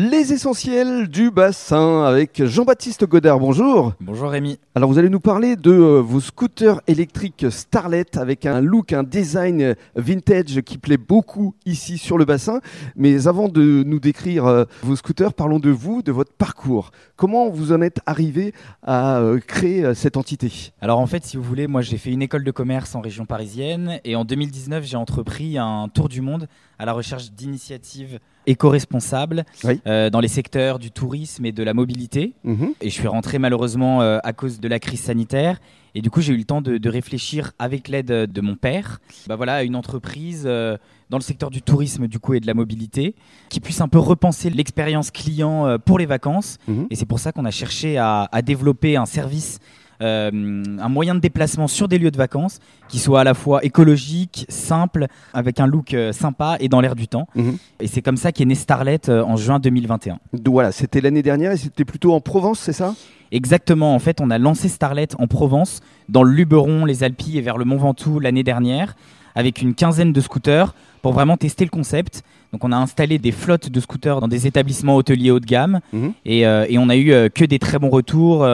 Les essentiels du bassin avec Jean-Baptiste Godard. Bonjour. Bonjour Rémi. Alors vous allez nous parler de euh, vos scooters électriques Starlet avec un look, un design vintage qui plaît beaucoup ici sur le bassin. Mais avant de nous décrire euh, vos scooters, parlons de vous, de votre parcours. Comment vous en êtes arrivé à euh, créer cette entité? Alors en fait, si vous voulez, moi j'ai fait une école de commerce en région parisienne et en 2019 j'ai entrepris un tour du monde à la recherche d'initiatives éco-responsables euh, dans les secteurs du tourisme et de la mobilité. Mhm. Et je suis rentré malheureusement euh, à cause de la crise sanitaire. Et du coup, j'ai eu le temps de, réfléchir avec l'aide de mon père, bah voilà, à une entreprise euh, dans le secteur du tourisme du coup et de la mobilité qui puisse un peu repenser l'expérience client pour les vacances. Mhm. Et c'est pour ça qu'on a cherché à, à développer un service un moyen de déplacement sur des lieux de vacances qui soit à la fois écologique, simple, avec un look euh, sympa et dans l'air du temps. Mhm. Et c'est comme ça qu'est né Starlet euh, en juin 2021. voilà, c'était l'année dernière et c'était plutôt en Provence, c'est ça? Exactement, en fait, on a lancé Starlet en Provence, dans le Luberon, les Alpilles et vers le Mont Ventoux l'année dernière, avec une quinzaine de scooters pour vraiment tester le concept. Donc on a installé des flottes de scooters dans des établissements hôteliers haut de gamme mhm. et, et, on a eu que des très bons retours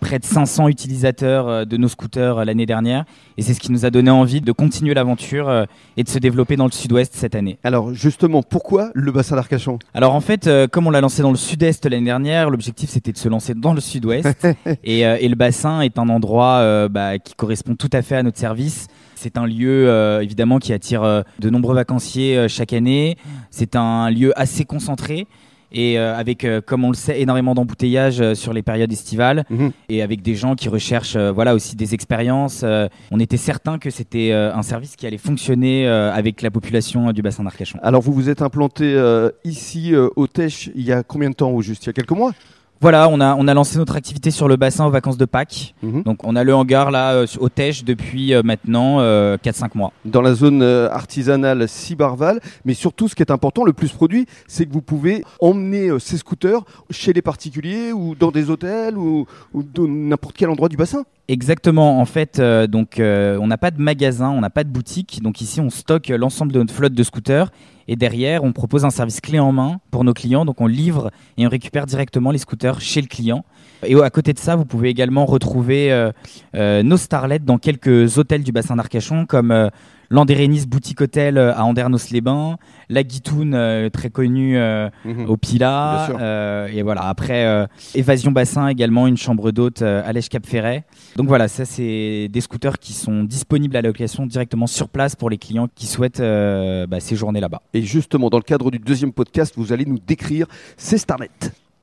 près de 500 utilisateurs euh, de nos scooters euh, l'année dernière. Et c'est ce qui nous a donné envie de continuer l'aventure euh, et de se développer dans le sud-ouest cette année. Alors justement, pourquoi le bassin d'Arcachon? Alors en fait, comme on l'a lancé dans le sud-est l'année dernière, l'objectif c'était de se lancer dans le sud-ouest. et, et, le bassin est un endroit bah, qui correspond tout à fait à notre service. C'est un lieu évidemment qui attire de nombreux vacanciers chaque année. C'est un lieu assez concentré et euh, avec, euh, comme on le sait, énormément d'embouteillages euh, sur les périodes estivales mhm. et avec des gens qui recherchent voilà, aussi des expériences. on était certain que c'était un service qui allait fonctionner avec la population du bassin d'Arcachon. Alors vous vous êtes implanté ici au Tèche il y a combien de temps ou juste? Il y a quelques mois? Voilà, on a, on a lancé notre activité sur le bassin aux vacances de Pâques. Mhm. Donc on a le hangar là euh, au Tèche depuis euh, maintenant 4-5 euh, mois. Dans la zone artisanale Cibarval, mais surtout ce qui est important, le plus produit, c'est que vous pouvez emmener ces scooters chez les particuliers ou dans des hôtels ou, ou dans n'importe quel endroit du bassin. Exactement. En fait, donc on n'a pas de magasin, on n'a pas de boutique. Donc ici, on stocke l'ensemble de notre flotte de scooters et derrière, on propose un service clé en main pour nos clients. Donc on livre et on récupère directement les scooters chez le client. Et à côté de ça, vous pouvez également retrouver euh, euh, nos starlets dans quelques hôtels du bassin d'Arcachon, comme euh, l'Andérénis Boutique Hôtel à Andernos-les-Bains, la Guitoune très connue mhm. au Pila, et voilà. Après, Évasion Bassin également, une chambre d'hôte à Lèche-Cap-Ferret. Donc voilà, ça c'est des scooters qui sont disponibles à la location directement sur place pour les clients qui souhaitent bah, séjourner là-bas. Et justement, dans le cadre du deuxième podcast, vous allez nous décrire ces starlets.